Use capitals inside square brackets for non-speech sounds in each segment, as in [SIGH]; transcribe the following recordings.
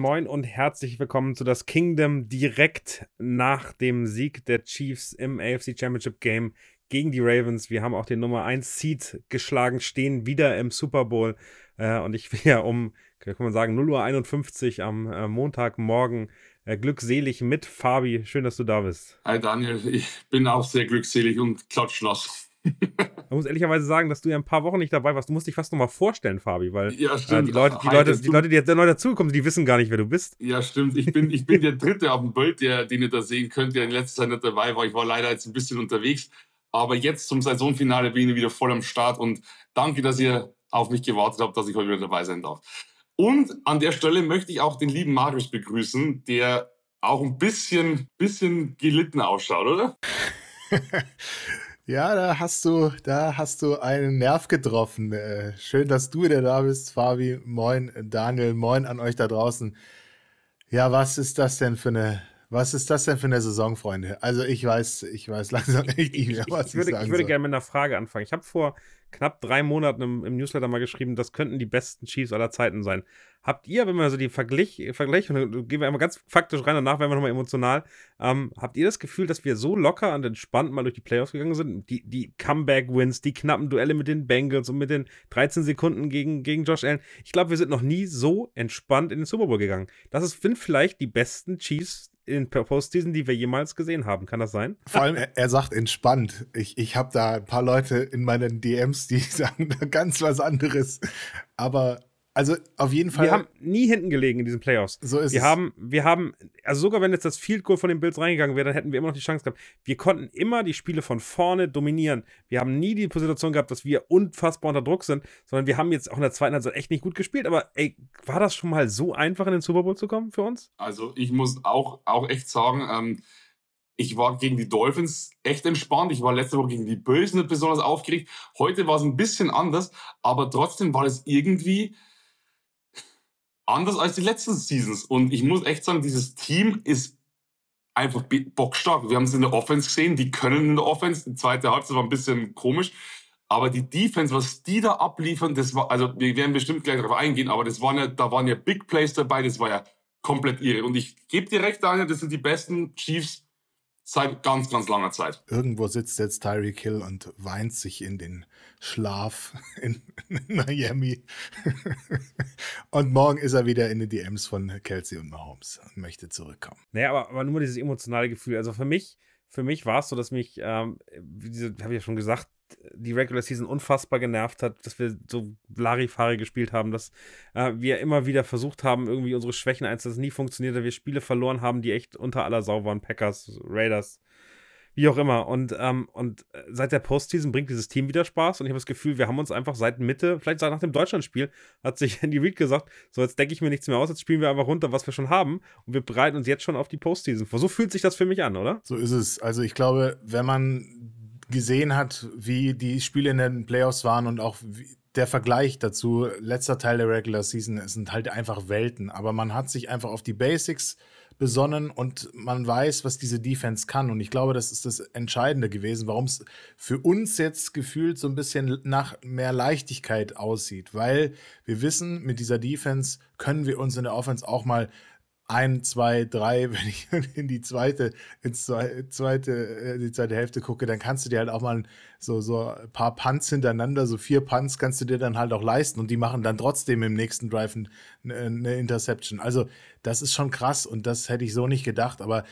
Moin, und herzlich willkommen zu das Kingdom direkt nach dem Sieg der Chiefs im AFC Championship Game gegen die Ravens. Wir haben auch den Nummer 1 Seed geschlagen, stehen wieder im Super Bowl. Äh, und ich bin ja um, kann man sagen, 0.51 Uhr am äh, Montagmorgen äh, glückselig mit Fabi. Schön, dass du da bist. Hi Daniel, ich bin auch sehr glückselig und klatschnass. Man muss ehrlicherweise sagen, dass du ja ein paar Wochen nicht dabei warst. Du musst dich fast nochmal vorstellen, Fabi, weil ja, äh, die, Leute, die, Leute, die Leute, die jetzt neu dazugekommen die wissen gar nicht, wer du bist. Ja, stimmt. Ich bin, ich bin der Dritte auf dem Bild, der, den ihr da sehen könnt, der in letzter Zeit nicht dabei war. Ich war leider jetzt ein bisschen unterwegs. Aber jetzt zum Saisonfinale bin ich wieder voll am Start und danke, dass ihr auf mich gewartet habt, dass ich heute wieder dabei sein darf. Und an der Stelle möchte ich auch den lieben Marius begrüßen, der auch ein bisschen, bisschen gelitten ausschaut, oder? [LAUGHS] Ja, da hast du, da hast du einen Nerv getroffen. Äh, schön, dass du wieder da bist, Fabi. Moin, Daniel. Moin an euch da draußen. Ja, was ist das denn für eine, was ist das denn für eine Saison, Freunde? Also ich weiß, ich weiß [LAUGHS] langsam nicht mehr, was ich, ich, würde, ich, ich würde gerne mit einer Frage anfangen. Ich habe vor knapp drei Monaten im, im, Newsletter mal geschrieben, das könnten die besten Chiefs aller Zeiten sein. Habt ihr, wenn wir so die Vergleich, Vergleich und gehen wir einmal ganz faktisch rein, danach werden wir nochmal emotional, ähm, habt ihr das Gefühl, dass wir so locker und entspannt mal durch die Playoffs gegangen sind? Die, die Comeback-Wins, die knappen Duelle mit den Bengals und mit den 13 Sekunden gegen, gegen Josh Allen. Ich glaube, wir sind noch nie so entspannt in den Super Bowl gegangen. Das sind vielleicht die besten Chiefs in Postseason, die wir jemals gesehen haben. Kann das sein? Vor allem, er, er sagt entspannt. Ich, ich habe da ein paar Leute in meinen DMs, die [LAUGHS] sagen ganz was anderes. Aber also auf jeden Fall. Wir haben nie hinten gelegen in diesen Playoffs. So ist wir es. Haben, wir haben, also sogar wenn jetzt das Field Goal von den Bills reingegangen wäre, dann hätten wir immer noch die Chance gehabt. Wir konnten immer die Spiele von vorne dominieren. Wir haben nie die Position gehabt, dass wir unfassbar unter Druck sind, sondern wir haben jetzt auch in der zweiten Halbzeit echt nicht gut gespielt. Aber ey, war das schon mal so einfach in den Super Bowl zu kommen für uns? Also ich muss auch, auch echt sagen, ähm, ich war gegen die Dolphins echt entspannt. Ich war letzte Woche gegen die Bills nicht besonders aufgeregt. Heute war es ein bisschen anders, aber trotzdem war es irgendwie anders als die letzten Seasons. Und ich muss echt sagen, dieses Team ist einfach bockstark. Wir haben es in der Offense gesehen, die können in der Offense. Die zweite Halbzeit war ein bisschen komisch. Aber die Defense, was die da abliefern, das war, also wir werden bestimmt gleich darauf eingehen, aber das waren ja, da waren ja Big Plays dabei, das war ja komplett irre. Und ich gebe dir recht, Daniel, das sind die besten Chiefs seit ganz, ganz langer Zeit. Irgendwo sitzt jetzt Tyreek Hill und weint sich in den Schlaf [LAUGHS] in, in Miami. [LAUGHS] und morgen ist er wieder in den DMs von Kelsey und Mahomes und möchte zurückkommen. Naja, aber, aber nur dieses emotionale Gefühl. Also für mich, für mich war es so, dass mich, ähm, habe ich ja schon gesagt, die Regular Season unfassbar genervt hat, dass wir so Larifari gespielt haben, dass äh, wir immer wieder versucht haben, irgendwie unsere Schwächen einzusetzen, nie funktioniert, dass wir Spiele verloren haben, die echt unter aller Sau waren, Packers, Raiders, wie auch immer. Und, ähm, und äh, seit der Postseason bringt dieses Team wieder Spaß und ich habe das Gefühl, wir haben uns einfach seit Mitte, vielleicht nach dem Deutschlandspiel, hat sich [LAUGHS] Andy Reid gesagt, so jetzt denke ich mir nichts mehr aus, jetzt spielen wir einfach runter, was wir schon haben und wir bereiten uns jetzt schon auf die Postseason vor. So fühlt sich das für mich an, oder? So ist es. Also ich glaube, wenn man gesehen hat, wie die Spiele in den Playoffs waren und auch der Vergleich dazu, letzter Teil der Regular Season, sind halt einfach Welten. Aber man hat sich einfach auf die Basics besonnen und man weiß, was diese Defense kann. Und ich glaube, das ist das Entscheidende gewesen, warum es für uns jetzt gefühlt so ein bisschen nach mehr Leichtigkeit aussieht. Weil wir wissen, mit dieser Defense können wir uns in der Offense auch mal ein, zwei, drei, [LAUGHS] wenn ich in die zweite, ins zweite, äh, die zweite Hälfte gucke, dann kannst du dir halt auch mal so, so ein paar Punts hintereinander, so vier Punts kannst du dir dann halt auch leisten und die machen dann trotzdem im nächsten Drive eine Interception. Also, das ist schon krass und das hätte ich so nicht gedacht, aber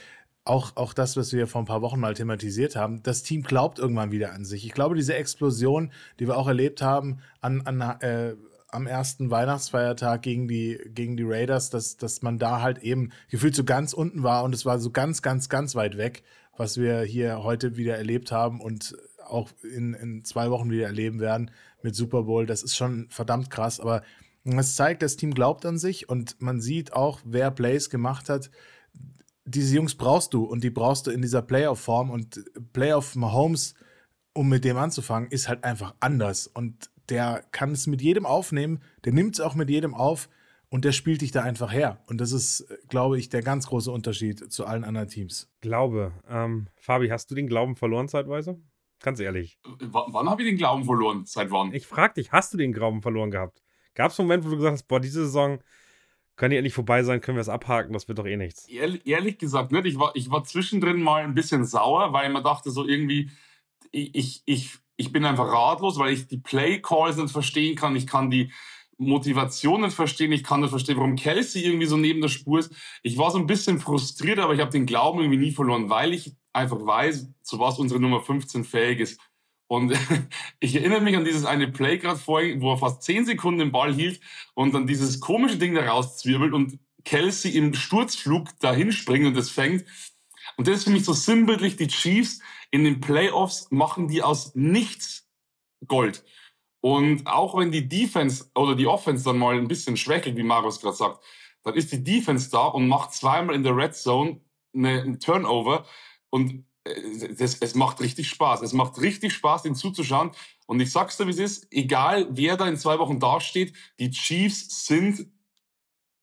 auch, auch das, was wir vor ein paar Wochen mal thematisiert haben, das Team glaubt irgendwann wieder an sich. Ich glaube, diese Explosion, die wir auch erlebt haben an, an äh, am ersten Weihnachtsfeiertag gegen die, gegen die Raiders, dass, dass man da halt eben gefühlt so ganz unten war und es war so ganz, ganz, ganz weit weg, was wir hier heute wieder erlebt haben und auch in, in zwei Wochen wieder erleben werden mit Super Bowl. Das ist schon verdammt krass, aber es zeigt, das Team glaubt an sich und man sieht auch, wer Plays gemacht hat. Diese Jungs brauchst du und die brauchst du in dieser Playoff-Form und Playoff Mahomes, um mit dem anzufangen, ist halt einfach anders und der kann es mit jedem aufnehmen, der nimmt es auch mit jedem auf und der spielt dich da einfach her. Und das ist, glaube ich, der ganz große Unterschied zu allen anderen Teams. Glaube. Ähm, Fabi, hast du den Glauben verloren zeitweise? Ganz ehrlich. W wann habe ich den Glauben verloren? Seit wann? Ich frage dich, hast du den Glauben verloren gehabt? Gab es einen Moment, wo du gesagt hast, boah, diese Saison Kann die endlich vorbei sein, können wir es abhaken, das wird doch eh nichts. Ehrlich, ehrlich gesagt nicht. Ich war, ich war zwischendrin mal ein bisschen sauer, weil ich mir dachte, so irgendwie, ich, ich, ich bin einfach ratlos, weil ich die Play Calls nicht verstehen kann. Ich kann die Motivation nicht verstehen. Ich kann nicht verstehen, warum Kelsey irgendwie so neben der Spur ist. Ich war so ein bisschen frustriert, aber ich habe den Glauben irgendwie nie verloren, weil ich einfach weiß, zu was unsere Nummer 15 fähig ist. Und [LAUGHS] ich erinnere mich an dieses eine Play gerade vorhin, wo er fast zehn Sekunden den Ball hielt und dann dieses komische Ding da rauszwirbelt und Kelsey im Sturzflug dahin springt und es fängt. Und das ist für mich so sinnbildlich. Die Chiefs in den Playoffs machen die aus nichts Gold. Und auch wenn die Defense oder die Offense dann mal ein bisschen schwächelt, wie Marius gerade sagt, dann ist die Defense da und macht zweimal in der Red Zone eine, einen Turnover. Und das, es macht richtig Spaß. Es macht richtig Spaß, den zuzuschauen. Und ich sag's dir, wie es ist, egal wer da in zwei Wochen dasteht, die Chiefs sind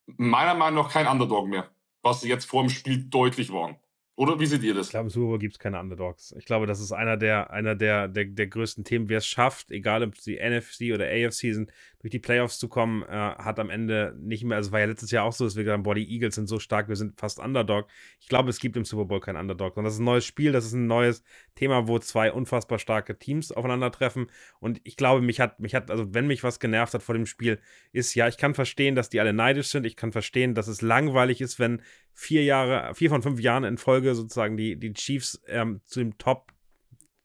meiner Meinung nach kein Underdog mehr, was sie jetzt vor dem Spiel deutlich waren. Oder wie seht ihr das? Ich glaube, im Super Bowl gibt es keine Underdogs. Ich glaube, das ist einer der, einer der, der, der größten Themen. Wer es schafft, egal ob sie NFC oder AFC sind, durch die Playoffs zu kommen, äh, hat am Ende nicht mehr, also war ja letztes Jahr auch so, dass wir gesagt haben, boah, die Eagles sind so stark, wir sind fast Underdog. Ich glaube, es gibt im Super Bowl kein Underdog, sondern das ist ein neues Spiel, das ist ein neues Thema, wo zwei unfassbar starke Teams aufeinandertreffen. Und ich glaube, mich hat, mich hat, also wenn mich was genervt hat vor dem Spiel, ist ja, ich kann verstehen, dass die alle neidisch sind. Ich kann verstehen, dass es langweilig ist, wenn vier Jahre, vier von fünf Jahren in Folge sozusagen die, die Chiefs ähm, zu dem Top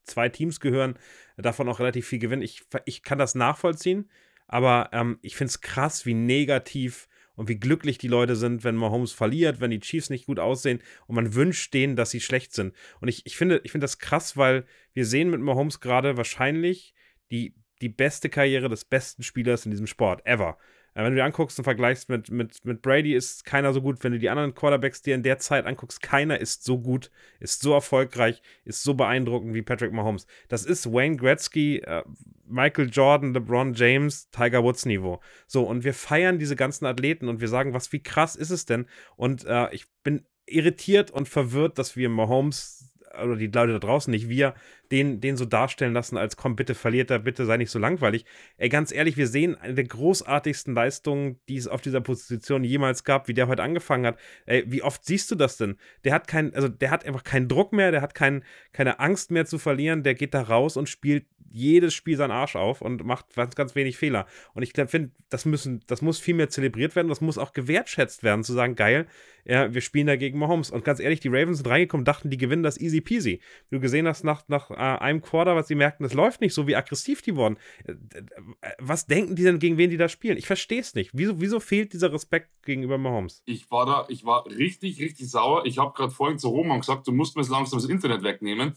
zwei Teams gehören, davon auch relativ viel gewinnen. Ich, ich kann das nachvollziehen. Aber ähm, ich finde es krass, wie negativ und wie glücklich die Leute sind, wenn Mahomes verliert, wenn die Chiefs nicht gut aussehen und man wünscht denen, dass sie schlecht sind. Und ich, ich finde ich find das krass, weil wir sehen mit Mahomes gerade wahrscheinlich die, die beste Karriere des besten Spielers in diesem Sport ever. Wenn du dir anguckst und vergleichst mit, mit, mit Brady, ist keiner so gut. Wenn du die anderen Quarterbacks dir in der Zeit anguckst, keiner ist so gut, ist so erfolgreich, ist so beeindruckend wie Patrick Mahomes. Das ist Wayne Gretzky, äh, Michael Jordan, LeBron James, Tiger Woods Niveau. So, und wir feiern diese ganzen Athleten und wir sagen, was, wie krass ist es denn? Und äh, ich bin irritiert und verwirrt, dass wir Mahomes oder die Leute da draußen nicht, wir den, den so darstellen lassen, als komm, bitte verliert er, bitte sei nicht so langweilig. Ey, ganz ehrlich, wir sehen eine der großartigsten Leistungen, die es auf dieser Position jemals gab, wie der heute angefangen hat. Ey, wie oft siehst du das denn? Der hat kein, also der hat einfach keinen Druck mehr, der hat kein, keine Angst mehr zu verlieren, der geht da raus und spielt jedes Spiel seinen Arsch auf und macht ganz, ganz wenig Fehler. Und ich finde, das müssen, das muss viel mehr zelebriert werden, das muss auch gewertschätzt werden, zu sagen, geil, ja, wir spielen da gegen Mahomes. Und ganz ehrlich, die Ravens sind reingekommen, dachten, die gewinnen das easy peasy. Du gesehen hast, nach, nach äh, einem Quarter, was sie merkten, das läuft nicht so, wie aggressiv die wurden. Äh, was denken die denn, gegen wen die da spielen? Ich verstehe es nicht. Wieso, wieso fehlt dieser Respekt gegenüber Mahomes? Ich war da, ich war richtig, richtig sauer. Ich habe gerade vorhin zu Roman gesagt, du musst mir jetzt langsam das Internet wegnehmen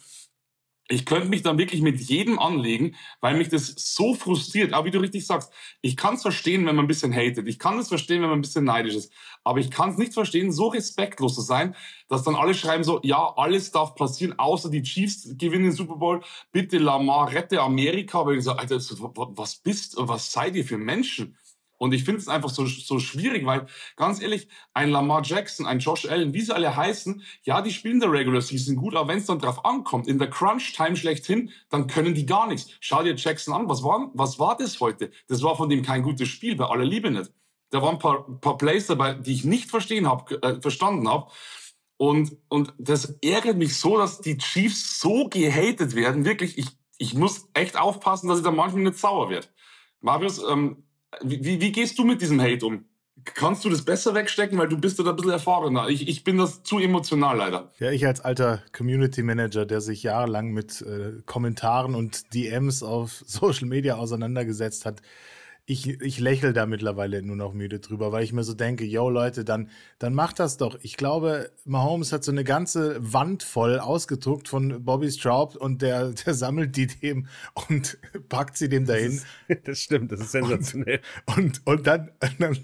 ich könnte mich dann wirklich mit jedem anlegen, weil mich das so frustriert. Aber wie du richtig sagst, ich kann es verstehen, wenn man ein bisschen hatet. Ich kann es verstehen, wenn man ein bisschen neidisch ist. Aber ich kann es nicht verstehen, so respektlos zu sein, dass dann alle schreiben so, ja, alles darf passieren, außer die Chiefs gewinnen den Super Bowl. Bitte Lamar, rette Amerika. Aber ich so, Alter, was bist, was seid ihr für Menschen? Und ich finde es einfach so, so schwierig, weil ganz ehrlich, ein Lamar Jackson, ein Josh Allen, wie sie alle heißen, ja, die spielen der Regular Season gut, aber wenn es dann drauf ankommt, in der Crunch-Time schlechthin, dann können die gar nichts. Schau dir Jackson an, was war, was war das heute? Das war von dem kein gutes Spiel, bei aller Liebe nicht. Da waren ein paar, paar Plays dabei, die ich nicht verstehen hab, äh, verstanden habe. Und, und das ärgert mich so, dass die Chiefs so gehatet werden. Wirklich, ich, ich muss echt aufpassen, dass ich da manchmal nicht sauer werde. Marius, ähm, wie, wie gehst du mit diesem Hate um? Kannst du das besser wegstecken, weil du bist da ein bisschen erfahrener. Ich, ich bin das zu emotional leider. Ja, ich als alter Community Manager, der sich jahrelang mit äh, Kommentaren und DMs auf [LAUGHS] Social Media auseinandergesetzt hat, ich, ich lächle da mittlerweile nur noch müde drüber, weil ich mir so denke, yo Leute, dann, dann macht das doch. Ich glaube, Mahomes hat so eine ganze Wand voll ausgedruckt von Bobby Straub und der, [LAUGHS] der sammelt die dem und packt sie dem dahin. Das, ist, [LAUGHS] das stimmt, das ist sensationell. Und, und, und dann, dann,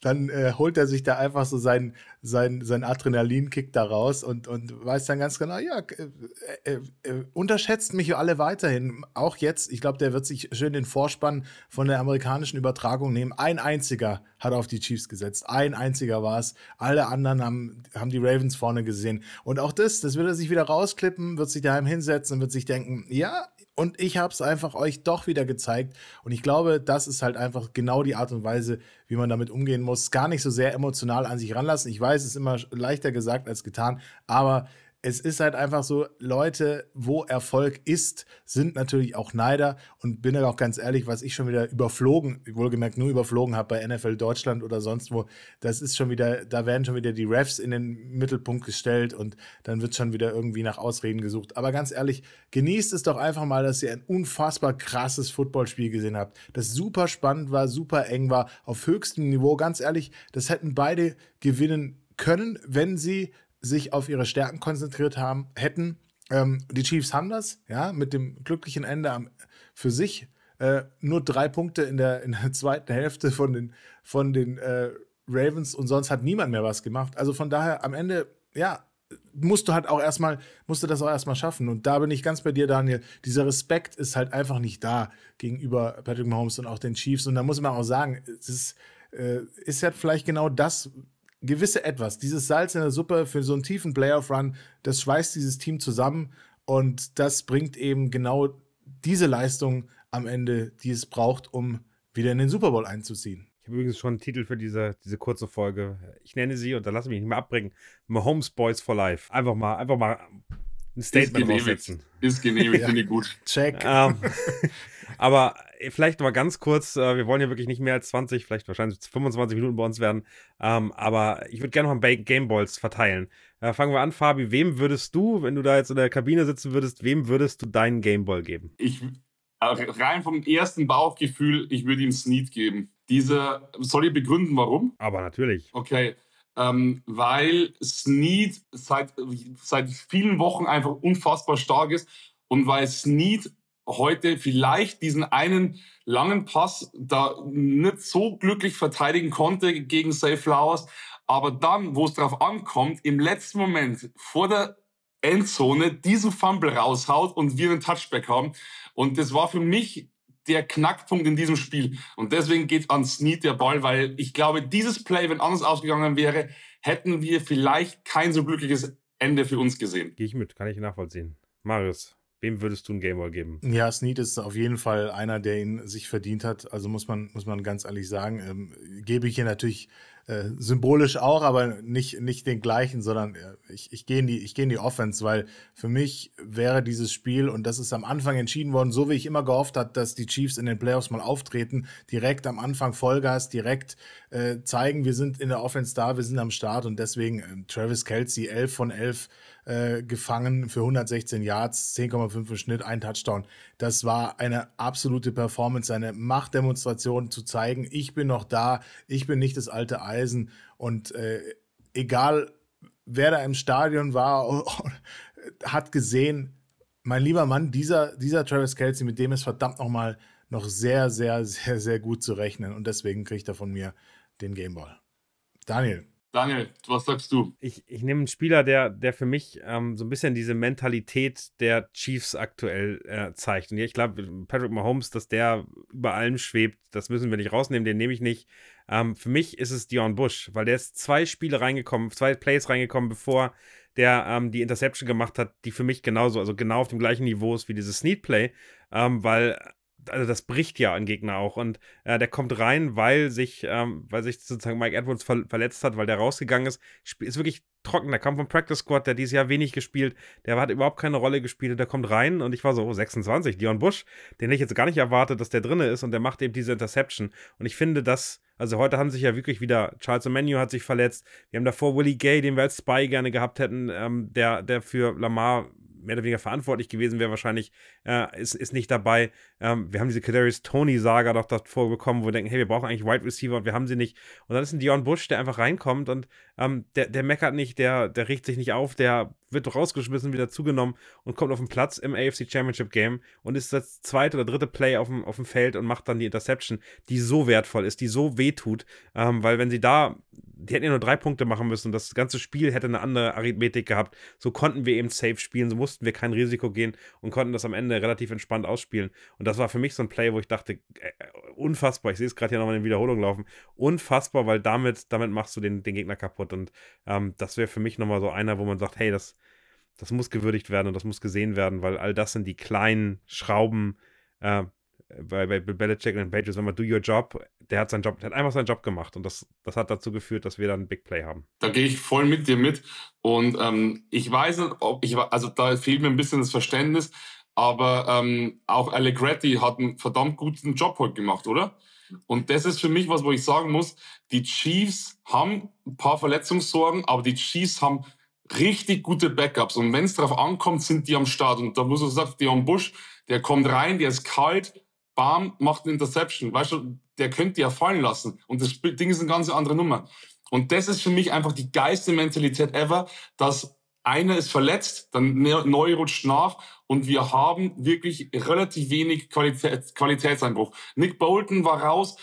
dann äh, holt er sich da einfach so sein, sein, sein Adrenalinkick da raus und, und weiß dann ganz genau, ja, äh, äh, äh, unterschätzt mich alle weiterhin. Auch jetzt, ich glaube, der wird sich schön den Vorspann von der amerikanischen Übertragung nehmen. Ein einziger hat auf die Chiefs gesetzt. Ein einziger war es. Alle anderen haben, haben die Ravens vorne gesehen. Und auch das, das wird er sich wieder rausklippen, wird sich daheim hinsetzen und wird sich denken, ja, Und ich habe es einfach euch doch wieder gezeigt. Und ich glaube, das ist halt einfach genau die Art und Weise, wie man damit umgehen muss. Gar nicht so sehr emotional an sich ranlassen. Ich weiß, es ist immer leichter gesagt als getan, aber es ist halt einfach so, Leute, wo Erfolg ist, sind natürlich auch Neider. Und bin ja auch ganz ehrlich, was ich schon wieder überflogen, wohlgemerkt nur überflogen habe bei NFL Deutschland oder sonst wo, das ist schon wieder, da werden schon wieder die Refs in den Mittelpunkt gestellt und dann wird schon wieder irgendwie nach Ausreden gesucht. Aber ganz ehrlich, genießt es doch einfach mal, dass ihr ein unfassbar krasses Footballspiel gesehen habt, das super spannend war, super eng war, auf höchstem Niveau. Ganz ehrlich, das hätten beide gewinnen können, wenn sie sich auf ihre Stärken konzentriert haben, hätten. Ähm, die Chiefs haben das, ja, mit dem glücklichen Ende am, für sich. Äh, nur drei Punkte in der, in der [LAUGHS] zweiten Hälfte von den, von den äh, Ravens und sonst hat niemand mehr was gemacht. Also von daher am Ende, ja, musst du halt auch erstmal, musst du das auch erstmal schaffen. Und da bin ich ganz bei dir, Daniel. Dieser Respekt ist halt einfach nicht da gegenüber Patrick Mahomes und auch den Chiefs. Und da muss man auch sagen, es ist, äh, ist ja vielleicht genau das, gewisse Etwas, dieses Salz in der Suppe für so einen tiefen Playoff-Run, das schweißt dieses Team zusammen und das bringt eben genau diese Leistung am Ende, die es braucht, um wieder in den Super Bowl einzuziehen. Ich habe übrigens schon einen Titel für diese, diese kurze Folge. Ich nenne sie, und da lasse ich mich nicht mehr abbringen, Mahomes Boys for Life. Einfach mal, einfach mal ein Statement ist raussetzen. Ist genehmigt, ja. finde ich gut. Check. Ähm, [LAUGHS] aber vielleicht mal ganz kurz, äh, wir wollen ja wirklich nicht mehr als 20, vielleicht wahrscheinlich 25 Minuten bei uns werden, ähm, aber ich würde gerne noch ein Gameballs verteilen. Äh, fangen wir an, Fabi, wem würdest du, wenn du da jetzt in der Kabine sitzen würdest, wem würdest du deinen Gameball geben? Ich, äh, rein vom ersten Bauchgefühl, ich würde ihm Snead geben. Diese, soll ich begründen, warum? Aber natürlich. Okay. Ähm, weil Snead seit, seit vielen Wochen einfach unfassbar stark ist und weil Snead heute vielleicht diesen einen langen Pass da nicht so glücklich verteidigen konnte gegen Safe Flowers. Aber dann, wo es darauf ankommt, im letzten Moment vor der Endzone diesen Fumble raushaut und wir einen Touchback haben. Und das war für mich der Knackpunkt in diesem Spiel. Und deswegen geht an Snead der Ball, weil ich glaube, dieses Play, wenn anders ausgegangen wäre, hätten wir vielleicht kein so glückliches Ende für uns gesehen. Gehe ich mit, kann ich nachvollziehen. Marius. Wem würdest du einen Gameball geben? Ja, Snead ist auf jeden Fall einer, der ihn sich verdient hat. Also muss man, muss man ganz ehrlich sagen. Ähm, gebe ich hier natürlich äh, symbolisch auch, aber nicht, nicht den gleichen, sondern äh, ich, ich gehe in, die, geh in die Offense, weil für mich wäre dieses Spiel, und das ist am Anfang entschieden worden, so wie ich immer gehofft habe, dass die Chiefs in den Playoffs mal auftreten, direkt am Anfang Vollgas, direkt äh, zeigen, wir sind in der Offense da, wir sind am Start und deswegen äh, Travis Kelsey, 11 von 11 äh, gefangen für 116 Yards, 10,5 im Schnitt, ein Touchdown. Das war eine absolute Performance, eine Machtdemonstration zu zeigen, ich bin noch da, ich bin nicht das alte Eisen und äh, egal wer da im Stadion war, [LAUGHS] hat gesehen, mein lieber Mann, dieser, dieser Travis Kelsey, mit dem ist verdammt nochmal noch sehr, sehr, sehr, sehr gut zu rechnen und deswegen kriegt er von mir den Gameball. Daniel. Daniel, was sagst du? Ich, ich nehme einen Spieler, der, der für mich ähm, so ein bisschen diese Mentalität der Chiefs aktuell äh, zeigt. Und ich glaube, Patrick Mahomes, dass der über allem schwebt, das müssen wir nicht rausnehmen, den nehme ich nicht. Ähm, für mich ist es Dion Bush, weil der ist zwei Spiele reingekommen, zwei Plays reingekommen, bevor der ähm, die Interception gemacht hat, die für mich genauso, also genau auf dem gleichen Niveau ist wie dieses Sneak Play, ähm, weil also das bricht ja ein Gegner auch. Und äh, der kommt rein, weil sich, ähm, weil sich sozusagen Mike Edwards ver verletzt hat, weil der rausgegangen ist. Ist wirklich trocken. Der kam vom Practice Squad, der dieses Jahr wenig gespielt. Der hat überhaupt keine Rolle gespielt. Und der kommt rein und ich war so, oh, 26, Dion Bush. Den hätte ich jetzt gar nicht erwartet, dass der drin ist. Und der macht eben diese Interception. Und ich finde, dass also heute haben sich ja wirklich wieder, Charles Omenu hat sich verletzt. Wir haben davor Willie Gay, den wir als Spy gerne gehabt hätten, ähm, der, der für Lamar mehr oder weniger verantwortlich gewesen wäre, wahrscheinlich, äh, ist, ist nicht dabei. Ähm, wir haben diese Kadarius Tony-Saga doch davor bekommen, wo wir denken, hey, wir brauchen eigentlich Wide Receiver und wir haben sie nicht. Und dann ist ein Dion Bush, der einfach reinkommt und ähm, der, der meckert nicht, der, der regt sich nicht auf, der wird rausgeschmissen, wieder zugenommen und kommt auf den Platz im AFC Championship Game und ist das zweite oder dritte Play auf dem, auf dem Feld und macht dann die Interception, die so wertvoll ist, die so wehtut, ähm, weil wenn sie da, die hätten ja nur drei Punkte machen müssen, das ganze Spiel hätte eine andere Arithmetik gehabt, so konnten wir eben safe spielen, so mussten wir kein Risiko gehen und konnten das am Ende relativ entspannt ausspielen. Und das war für mich so ein Play, wo ich dachte, äh, unfassbar, ich sehe es gerade hier nochmal in Wiederholung laufen, unfassbar, weil damit, damit machst du den, den Gegner kaputt. Und ähm, das wäre für mich nochmal so einer, wo man sagt, hey, das das muss gewürdigt werden und das muss gesehen werden, weil all das sind die kleinen Schrauben äh, bei, bei Belichick und Patriots, wenn man do your job, der hat seinen Job, hat einfach seinen Job gemacht und das, das hat dazu geführt, dass wir dann Big Play haben. Da gehe ich voll mit dir mit und ähm, ich weiß nicht, ob ich, also da fehlt mir ein bisschen das Verständnis, aber ähm, auch Allegretti hat einen verdammt guten Job heute gemacht, oder? Und das ist für mich was, wo ich sagen muss, die Chiefs haben ein paar Verletzungssorgen, aber die Chiefs haben richtig gute Backups. Und wenn es darauf ankommt, sind die am Start. Und da muss du sagen, Dion Busch, der kommt rein, der ist kalt, bam, macht eine Interception. Weißt du, der könnte ja fallen lassen. Und das Ding ist eine ganz andere Nummer. Und das ist für mich einfach die geilste Mentalität ever, dass einer ist verletzt, dann neu rutscht nach und wir haben wirklich relativ wenig Qualität, Qualitätseinbruch. Nick Bolton war raus,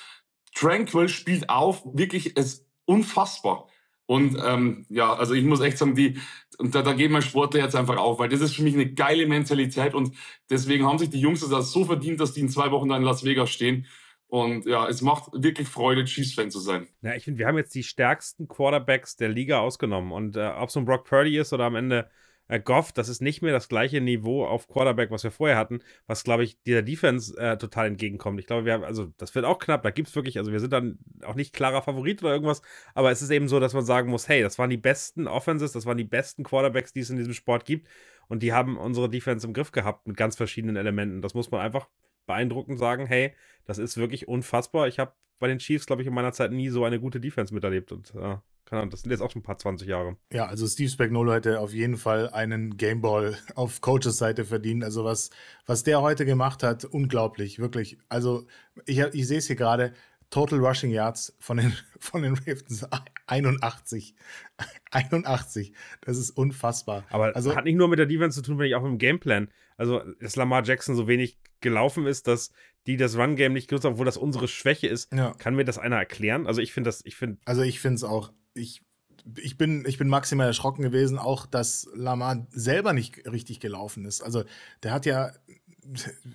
Tranquil spielt auf, wirklich ist unfassbar. Und ähm, ja, also ich muss echt sagen, die, und da, da geht mein Sportler jetzt einfach auf, weil das ist für mich eine geile Mentalität und deswegen haben sich die Jungs das so verdient, dass die in zwei Wochen dann in Las Vegas stehen. Und ja, es macht wirklich Freude, Chiefs-Fan zu sein. Ja, ich finde, wir haben jetzt die stärksten Quarterbacks der Liga ausgenommen. Und äh, ob es ein Brock Purdy ist oder am Ende äh, Goff, das ist nicht mehr das gleiche Niveau auf Quarterback, was wir vorher hatten, was, glaube ich, dieser Defense äh, total entgegenkommt. Ich glaube, wir haben, also das wird auch knapp, da gibt es wirklich, also wir sind dann auch nicht klarer Favorit oder irgendwas, aber es ist eben so, dass man sagen muss, hey, das waren die besten Offenses, das waren die besten Quarterbacks, die es in diesem Sport gibt und die haben unsere Defense im Griff gehabt mit ganz verschiedenen Elementen. Das muss man einfach beeindruckend sagen, hey, das ist wirklich unfassbar. Ich habe bei den Chiefs, glaube ich, in meiner Zeit nie so eine gute Defense miterlebt und äh, keine Ahnung, das sind jetzt auch schon ein paar 20 Jahre. Ja, also Steve Spagnolo hätte auf jeden Fall einen Gameball [LAUGHS] auf Coaches Seite verdient. Also was, was der heute gemacht hat, unglaublich, wirklich. Also ich, ich sehe es hier gerade, Total Rushing Yards von den, [LAUGHS] von den Ravens 81. 81. [LAUGHS] Das ist unfassbar. Aber also, hat nicht nur mit der Defense zu tun, wenn ich auch mit dem Gameplan. Also, dass Lamar Jackson so wenig gelaufen ist, dass die das Run-Game nicht genutzt haben, obwohl das unsere Schwäche ist. Ja. Kann mir das einer erklären? Also, ich finde das, ich finde. Also, ich finde es auch ich, ich, bin, ich bin maximal erschrocken gewesen, auch dass Lamar selber nicht richtig gelaufen ist. Also der hat ja,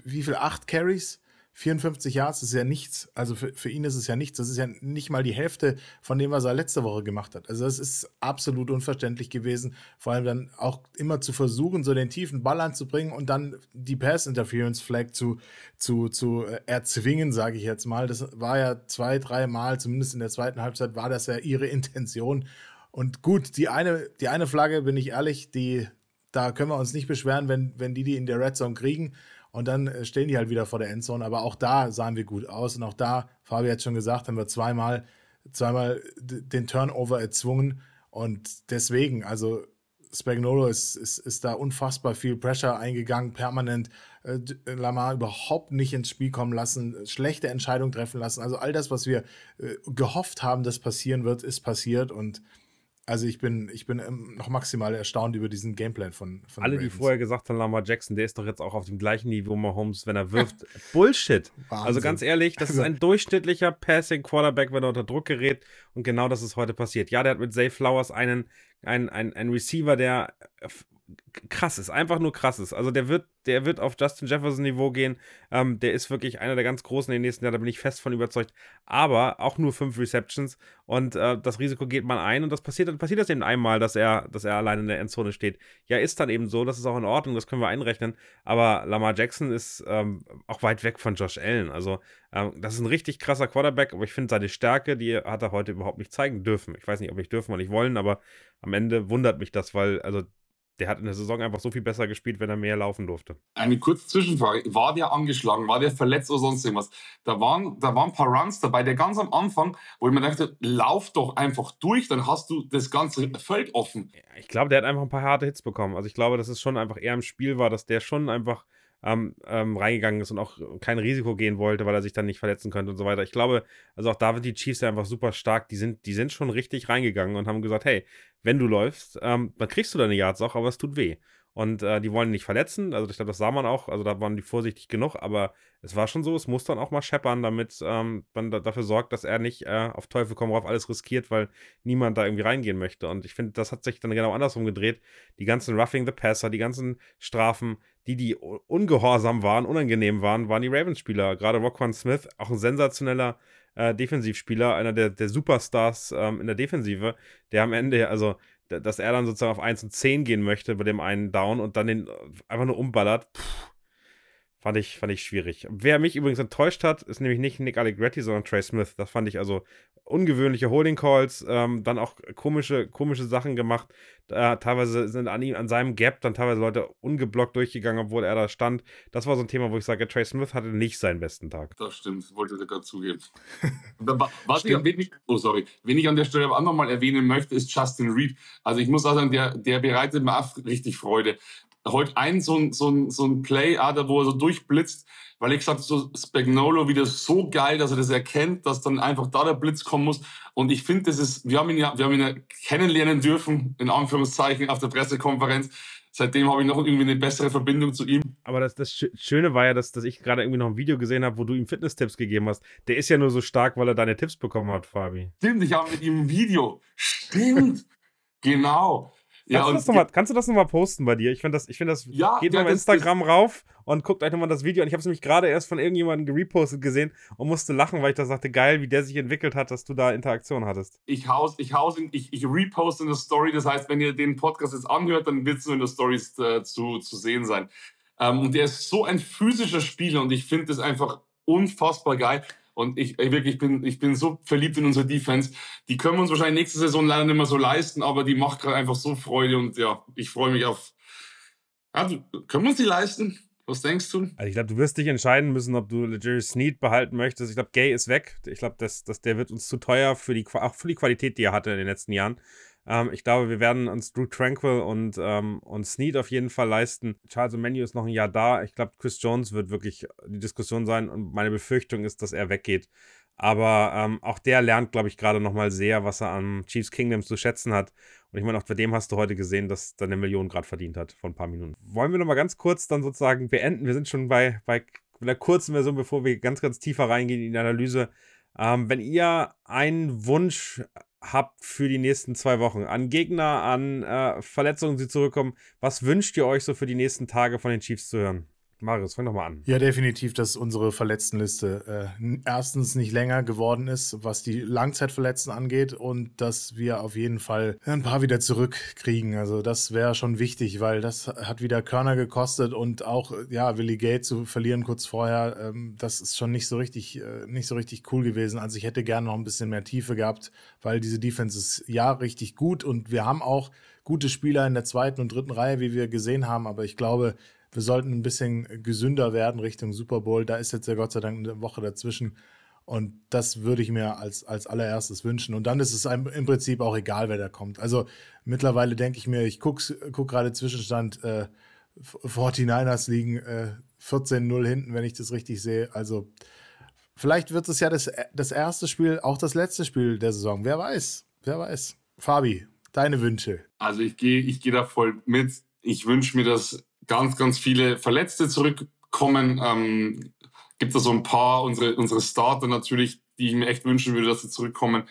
wie viel, acht Carries? 54 Yards ist ja nichts. Also für, für ihn ist es ja nichts. Das ist ja nicht mal die Hälfte von dem, was er letzte Woche gemacht hat. Also das ist absolut unverständlich gewesen. Vor allem dann auch immer zu versuchen, so den tiefen Ball anzubringen und dann die Pass-Interference-Flag zu, zu, zu äh, erzwingen, sage ich jetzt mal. Das war ja zwei, drei Mal, zumindest in der zweiten Halbzeit, war das ja ihre Intention. Und gut, die eine, die eine Flagge, bin ich ehrlich, die, da können wir uns nicht beschweren, wenn, wenn die die in der Red Zone kriegen. Und dann äh, stehen die halt wieder vor der Endzone. Aber auch da sahen wir gut aus. Und auch da, Fabi hat schon gesagt, haben wir zweimal, zweimal den Turnover erzwungen. Und deswegen, also Spagnolo ist, ist, ist da unfassbar viel Pressure eingegangen, permanent äh, Lamar überhaupt nicht ins Spiel kommen lassen, schlechte Entscheidungen treffen lassen. Also all das, was wir äh, gehofft haben, dass passieren wird, ist passiert. Und also ich bin, ich bin ähm, noch maximal erstaunt über diesen Gameplan von, von Alle, die vorher gesagt haben, Lamar Jackson, der ist doch jetzt auch auf dem gleichen Niveau Mahomes, wenn er wirft. [LAUGHS] Bullshit. Wahnsinn. Also ganz ehrlich, das ist also ein durchschnittlicher Passing Quarterback, wenn er unter Druck gerät. Und genau das ist heute passiert. Ja, der hat mit Zay Flowers einen, einen, einen, einen Receiver, der krass ist, einfach nur krass ist. Also der wird, der wird auf Justin Jefferson Niveau gehen. Ähm, der ist wirklich einer der ganz großen in den nächsten Jahren, da bin ich fest von überzeugt. Aber auch nur fünf Receptions und äh, das Risiko geht man ein und das passiert, dann passiert das eben einmal, dass er, dass er allein in der Endzone steht. Ja, ist dann eben so, das ist auch in Ordnung, das können wir einrechnen. Aber Lamar Jackson ist ähm, auch weit weg von Josh Allen. Also ähm, das ist ein richtig krasser Quarterback, aber ich finde seine Stärke, die hat er heute überhaupt nicht zeigen dürfen. Ich weiß nicht, ob nicht dürfen oder nicht wollen, aber am Ende wundert mich das, weil also der hat in der Saison einfach so viel besser gespielt, wenn er mehr laufen durfte. Eine kurze Zwischenfrage. War der angeschlagen? War der verletzt oder sonst irgendwas? Da waren, da waren ein paar Runs dabei, der ganz am Anfang, wo ich mir dachte, lauf doch einfach durch, dann hast du das ganze Feld offen. Ich glaube, der hat einfach ein paar harte Hits bekommen. Also ich glaube, dass es schon einfach eher im Spiel war, dass der schon einfach ähm, ähm, reingegangen ist und auch kein Risiko gehen wollte, weil er sich dann nicht verletzen könnte und so weiter. Ich glaube, also auch da sind die Chiefs ja einfach super stark. Die sind, die sind schon richtig reingegangen und haben gesagt, hey, wenn du läufst, ähm, dann kriegst du deine Yards auch, aber es tut weh. Und äh, die wollen ihn nicht verletzen. Also ich glaube, das sah man auch. Also da waren die vorsichtig genug. Aber es war schon so, es muss dann auch mal scheppern, damit ähm, man da, dafür sorgt, dass er nicht äh, auf Teufel komm rauf alles riskiert, weil niemand da irgendwie reingehen möchte. Und ich finde, das hat sich dann genau andersrum gedreht. Die ganzen Roughing the Passer, die ganzen Strafen, die, die ungehorsam waren, unangenehm waren, waren die Ravens-Spieler. Gerade Roquan Smith, auch ein sensationeller äh, Defensivspieler, einer der, der Superstars ähm, in der Defensive, der am Ende, also dass er dann sozusagen auf 1 und 10 gehen möchte bei dem einen Down und dann den äh, einfach nur umballert. Puh, fand ich, fand ich schwierig. Wer mich übrigens enttäuscht hat, ist nämlich nicht Nick Allegretti, sondern Trey Smith. Das fand ich also ungewöhnliche Holding Calls, ähm, dann auch komische, komische Sachen gemacht. Äh, teilweise sind an ihm, an seinem Gap dann teilweise Leute ungeblockt durchgegangen, obwohl er da stand. Das war so ein Thema, wo ich sage, Trey Smith hatte nicht seinen besten Tag. Das stimmt, wollte ich gerade zugeben. [LAUGHS] Was ich, wen ich, oh sorry, wen ich an der Stelle aber auch nochmal erwähnen möchte, ist Justin Reed. Also ich muss auch sagen, der, der bereitet mir richtig Freude heute ein so ein, so ein, so ein Play, ah, da wo er so durchblitzt, weil ich gesagt so Spagnolo wieder so geil, dass er das erkennt, dass dann einfach da der Blitz kommen muss. Und ich finde, das ist, wir haben ihn ja, wir haben ihn ja kennenlernen dürfen, in Anführungszeichen, auf der Pressekonferenz. Seitdem habe ich noch irgendwie eine bessere Verbindung zu ihm. Aber das, das Schöne war ja, dass, dass ich gerade irgendwie noch ein Video gesehen habe, wo du ihm Fitness-Tipps gegeben hast. Der ist ja nur so stark, weil er deine Tipps bekommen hat, Fabi. Stimmt, ich habe mit ihm ein Video. Stimmt. genau. Ja, kannst, du mal, kannst, du das nochmal posten bei dir? Ich finde das, ich find das ja, geht ja, mal auf Instagram rauf und guckt euch nochmal das Video an. Ich habe es nämlich gerade erst von irgendjemandem gerepostet gesehen und musste lachen, weil ich da sagte, geil, wie der sich entwickelt hat, dass du da Interaktion hattest. Ich haus, ich haus, ich, ich reposte eine Story. Das heißt, wenn ihr den Podcast jetzt anhört, dann wird es nur in der Story äh, zu, zu sehen sein. Ähm, und der ist so ein physischer Spieler und ich finde das einfach unfassbar geil. Und ich, ich wirklich bin, ich bin so verliebt in unsere Defense. Die können wir uns wahrscheinlich nächste Saison leider nicht mehr so leisten, aber die macht gerade einfach so Freude und ja, ich freue mich auf. Ja, können wir uns die leisten? Was denkst du? Also ich glaube, du wirst dich entscheiden müssen, ob du Jerry Sneed behalten möchtest. Ich glaube, Gay ist weg. Ich glaube, dass, dass der wird uns zu teuer für die, auch für die Qualität, die er hatte in den letzten Jahren. Ähm, ich glaube, wir werden uns Drew Tranquil und, ähm, und Snead auf jeden Fall leisten. Charles Menu ist noch ein Jahr da. Ich glaube, Chris Jones wird wirklich die Diskussion sein und meine Befürchtung ist, dass er weggeht. Aber ähm, auch der lernt, glaube ich, gerade nochmal sehr, was er am Chiefs Kingdom zu schätzen hat. Und ich meine, auch bei dem hast du heute gesehen, dass er eine Million gerade verdient hat vor ein paar Minuten. Wollen wir nochmal ganz kurz dann sozusagen beenden? Wir sind schon bei, bei einer kurzen Version, bevor wir ganz, ganz tiefer reingehen in die Analyse. Ähm, wenn ihr einen Wunsch habt für die nächsten zwei Wochen? An Gegner, an äh, Verletzungen, die zurückkommen. Was wünscht ihr euch so für die nächsten Tage von den Chiefs zu hören? Marius, fang doch mal an. Ja, definitiv, dass unsere Verletztenliste äh, erstens nicht länger geworden ist, was die Langzeitverletzten angeht und dass wir auf jeden Fall ein paar wieder zurückkriegen. Also das wäre schon wichtig, weil das hat wieder Körner gekostet und auch ja Willie Gate zu verlieren kurz vorher, ähm, das ist schon nicht so richtig äh, nicht so richtig cool gewesen. Also ich hätte gerne noch ein bisschen mehr Tiefe gehabt, weil diese Defense ist ja richtig gut und wir haben auch gute Spieler in der zweiten und dritten Reihe, wie wir gesehen haben, aber ich glaube, wir sollten ein bisschen gesünder werden Richtung Super Bowl. Da ist jetzt ja Gott sei Dank eine Woche dazwischen. Und das würde ich mir als, als allererstes wünschen. Und dann ist es einem im Prinzip auch egal, wer da kommt. Also mittlerweile denke ich mir, ich gucke guck gerade Zwischenstand, äh, 49ers liegen äh, 14-0 hinten, wenn ich das richtig sehe. Also vielleicht wird es ja das, das erste Spiel, auch das letzte Spiel der Saison. Wer weiß, wer weiß. Fabi, deine Wünsche. Also ich gehe ich geh da voll mit. Ich wünsche mir, dass ganz, ganz viele Verletzte zurückkommen. Ähm, gibt es so ein paar, unsere, unsere Starter natürlich, die ich mir echt wünschen würde, dass sie zurückkommen.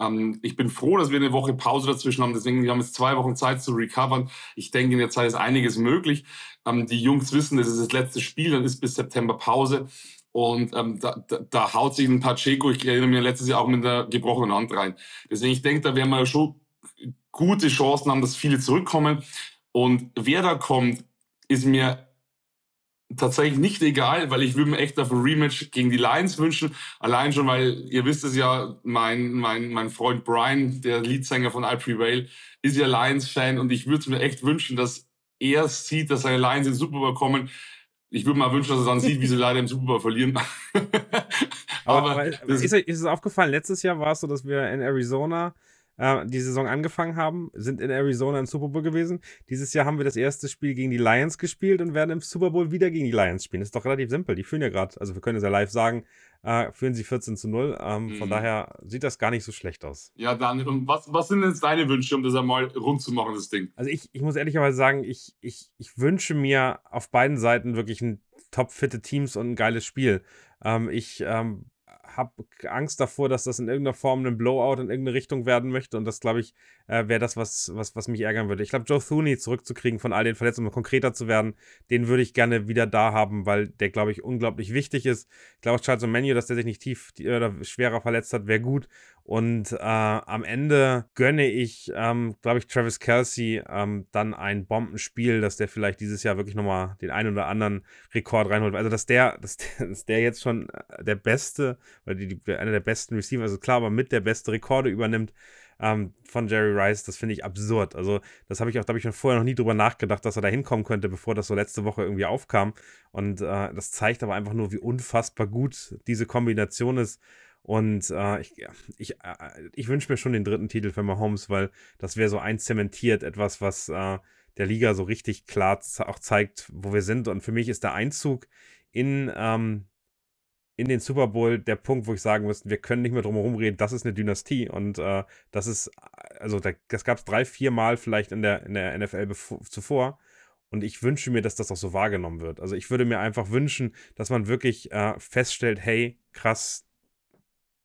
Ähm, ich bin froh, dass wir eine Woche Pause dazwischen haben. Deswegen, wir haben jetzt zwei Wochen Zeit zu recovern. Ich denke, in der Zeit ist einiges möglich. Ähm, die Jungs wissen, das ist das letzte Spiel, dann ist bis September Pause. Und ähm, da, da, da haut sich ein Pacheco, ich erinnere mich letztes Jahr auch mit der gebrochenen Hand rein. Deswegen, ich denke, da werden wir schon gute Chancen haben, dass viele zurückkommen. Und wer da kommt, ist mir tatsächlich nicht egal, weil ich würde mir echt auf ein Rematch gegen die Lions wünschen. Allein schon, weil ihr wisst es ja, mein, mein, mein Freund Brian, der Leadsänger von I Prevail, ist ja Lions-Fan und ich würde es mir echt wünschen, dass er sieht, dass seine Lions in Super Bowl kommen. Ich würde mal wünschen, dass er dann sieht, wie sie leider im Super Bowl verlieren. [LAUGHS] aber, aber ist, ist es aufgefallen, letztes Jahr war es so, dass wir in Arizona äh, die Saison angefangen haben, sind in Arizona im Super Bowl gewesen. Dieses Jahr haben wir das erste Spiel gegen die Lions gespielt und werden im Super Bowl wieder gegen die Lions spielen. Das ist doch relativ simpel. Die führen ja gerade, also wir können es ja live sagen, äh, führen sie 14 zu 0. Ähm, mhm. Von daher sieht das gar nicht so schlecht aus. Ja, Daniel, und was, was sind jetzt deine Wünsche, um das einmal rund zu machen, das Ding? Also ich, ich muss ehrlicherweise sagen, ich, ich, ich wünsche mir auf beiden Seiten wirklich ein top-fitte Teams und ein geiles Spiel. Ähm, ich ähm, habe Angst davor, dass das in irgendeiner Form ein Blowout in irgendeine Richtung werden möchte. Und das, glaube ich, äh, wäre das, was, was, was mich ärgern würde. Ich glaube, Joe Thuney zurückzukriegen von all den Verletzungen, um konkreter zu werden, den würde ich gerne wieder da haben, weil der, glaube ich, unglaublich wichtig ist. Ich glaube, Charles Menu, dass der sich nicht tief oder schwerer verletzt hat, wäre gut. Und äh, am Ende gönne ich, ähm, glaube ich, Travis Kelsey ähm, dann ein Bombenspiel, dass der vielleicht dieses Jahr wirklich nochmal den einen oder anderen Rekord reinholt. Also, dass der, dass der, [LAUGHS] dass der jetzt schon äh, der beste oder die, die, einer der besten Receiver, also klar, aber mit der beste Rekorde übernimmt ähm, von Jerry Rice, das finde ich absurd. Also, das habe ich auch, da habe ich schon vorher noch nie drüber nachgedacht, dass er da hinkommen könnte, bevor das so letzte Woche irgendwie aufkam. Und äh, das zeigt aber einfach nur, wie unfassbar gut diese Kombination ist. Und äh, ich, ich, äh, ich wünsche mir schon den dritten Titel für Mahomes, weil das wäre so einzementiert, etwas, was äh, der Liga so richtig klar auch zeigt, wo wir sind. Und für mich ist der Einzug in, ähm, in den Super Bowl der Punkt, wo ich sagen müsste, wir können nicht mehr drum herum reden, das ist eine Dynastie. Und äh, das ist, also da, das gab es drei, vier Mal vielleicht in der, in der NFL zuvor. Und ich wünsche mir, dass das auch so wahrgenommen wird. Also ich würde mir einfach wünschen, dass man wirklich äh, feststellt, hey, krass,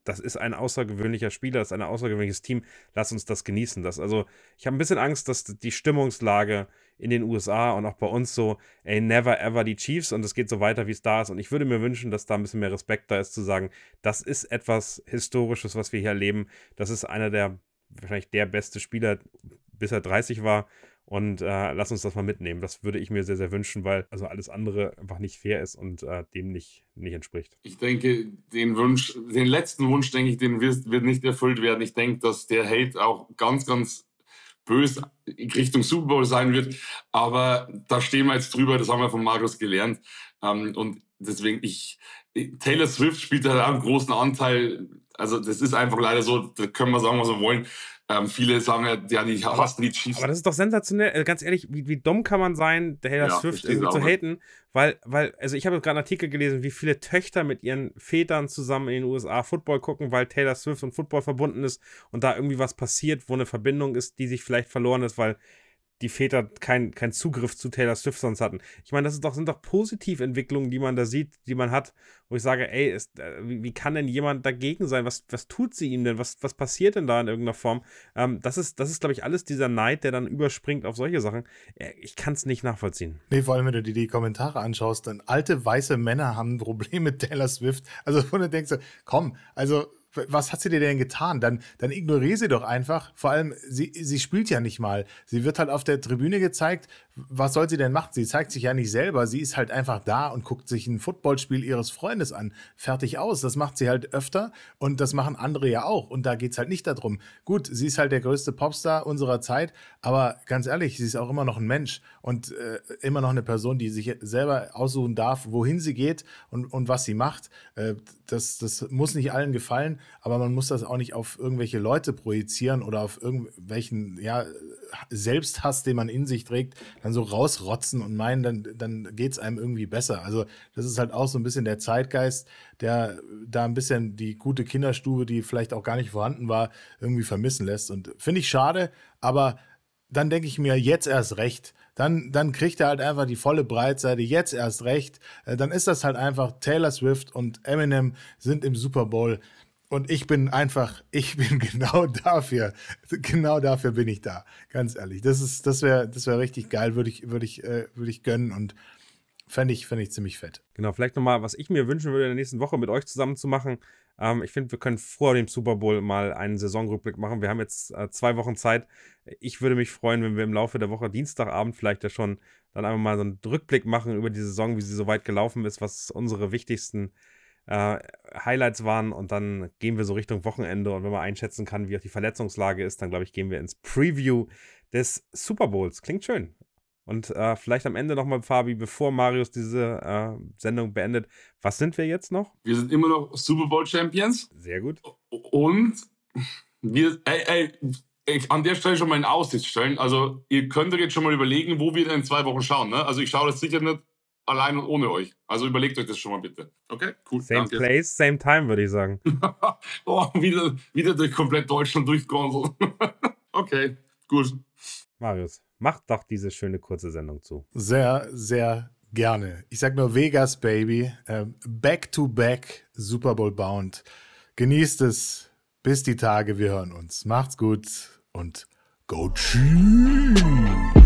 das ist ein außergewöhnlicher Spieler, das ist ein außergewöhnliches Team. Lass uns das genießen. Das, also, ich habe ein bisschen Angst, dass die Stimmungslage in den USA und auch bei uns so, ey, never ever die Chiefs und es geht so weiter, wie es da ist. Und ich würde mir wünschen, dass da ein bisschen mehr Respekt da ist, zu sagen, das ist etwas Historisches, was wir hier erleben. Das ist einer der, wahrscheinlich der beste Spieler, bis er 30 war. Und äh, lass uns das mal mitnehmen. Das würde ich mir sehr, sehr wünschen, weil also alles andere einfach nicht fair ist und äh, dem nicht, nicht entspricht. Ich denke, den Wunsch, den letzten Wunsch, denke ich, den wird, wird nicht erfüllt werden. Ich denke, dass der Hate auch ganz, ganz böse Richtung Super Bowl sein wird. Aber da stehen wir jetzt drüber, das haben wir von Markus gelernt. Ähm, und deswegen, ich, Taylor Swift spielt da einen großen Anteil. Also, das ist einfach leider so, da können wir sagen, was wir wollen. Ähm, viele sagen ja, die hassen die Chiefs. Aber das ist doch sensationell. Also ganz ehrlich, wie, wie dumm kann man sein, der Taylor ja, Swift irgendwie zu haten? Weil, weil, also ich habe gerade einen Artikel gelesen, wie viele Töchter mit ihren Vätern zusammen in den USA Football gucken, weil Taylor Swift und Football verbunden ist und da irgendwie was passiert, wo eine Verbindung ist, die sich vielleicht verloren ist, weil die Väter keinen kein Zugriff zu Taylor Swift sonst hatten. Ich meine, das ist doch, sind doch Positiventwicklungen, die man da sieht, die man hat, wo ich sage, ey, ist, äh, wie, wie, kann denn jemand dagegen sein? Was, was tut sie ihm denn? Was, was passiert denn da in irgendeiner Form? Ähm, das ist, das ist glaube ich, alles dieser Neid, der dann überspringt auf solche Sachen. Ich kann es nicht nachvollziehen. Nee, vor allem, wenn du dir die Kommentare anschaust, dann alte weiße Männer haben ein Problem mit Taylor Swift. Also, wo du denkst, komm, also was hat sie dir denn getan? Dann, dann ignoriere sie doch einfach. Vor allem, sie, sie spielt ja nicht mal. Sie wird halt auf der Tribüne gezeigt. Was soll sie denn machen? Sie zeigt sich ja nicht selber. Sie ist halt einfach da und guckt sich ein Footballspiel ihres Freundes an. Fertig aus. Das macht sie halt öfter und das machen andere ja auch. Und da geht es halt nicht darum. Gut, sie ist halt der größte Popstar unserer Zeit, aber ganz ehrlich, sie ist auch immer noch ein Mensch und äh, immer noch eine Person, die sich selber aussuchen darf, wohin sie geht und, und was sie macht. Äh, das, das muss nicht allen gefallen, aber man muss das auch nicht auf irgendwelche Leute projizieren oder auf irgendwelchen ja, Selbsthass, den man in sich trägt, dann so rausrotzen und meinen, dann, dann geht es einem irgendwie besser. Also das ist halt auch so ein bisschen der Zeitgeist, der da ein bisschen die gute Kinderstube, die vielleicht auch gar nicht vorhanden war, irgendwie vermissen lässt. Und finde ich schade, aber dann denke ich mir jetzt erst recht, dann, dann kriegt er halt einfach die volle Breitseite, jetzt erst recht. Äh, dann ist das halt einfach Taylor Swift und Eminem sind im Super Bowl. Und ich bin einfach, [LAUGHS] ich bin genau dafür, genau dafür bin ich da, ganz ehrlich. Das das wäre, das wäre richtig geil, würde ich, würde ich, äh, würde ich gönnen und fände ich, fände ich ziemlich fett. Genau, vielleicht nochmal, was ich mir wünschen würde, in der nächsten Woche mit euch zusammen zu machen. Ähm, ich finde, wir können vor dem Super Bowl mal einen Saisonrückblick machen. Wir haben jetzt äh, zwei Wochen Zeit. Ich würde mich freuen, wenn wir im Laufe der Woche, Dienstagabend vielleicht ja schon, dann einfach mal so einen Rückblick machen über die Saison, wie sie so weit gelaufen ist, was unsere wichtigsten äh, Highlights waren und dann gehen wir so Richtung Wochenende und wenn man einschätzen kann, wie auch die Verletzungslage ist, dann glaube ich, gehen wir ins Preview des Super Bowls. Klingt schön. Und äh, vielleicht am Ende nochmal, Fabi, bevor Marius diese äh, Sendung beendet, was sind wir jetzt noch? Wir sind immer noch Super Bowl Champions. Sehr gut. Und wir, ey, ey, an der Stelle schon mal einen Aussicht stellen. Also, ihr könnt euch jetzt schon mal überlegen, wo wir denn in zwei Wochen schauen. Ne? Also, ich schaue das sicher nicht allein und ohne euch. Also, überlegt euch das schon mal bitte. Okay, cool. Same danke. place, same time, würde ich sagen. [LAUGHS] oh, wieder, wieder durch komplett Deutschland durchgonseln. [LAUGHS] okay, gut. Marius, mach doch diese schöne kurze Sendung zu. Sehr, sehr gerne. Ich sag nur Vegas, Baby. Ähm, back to back Super Bowl bound. Genießt es bis die Tage. Wir hören uns. Macht's gut und go Chiefs!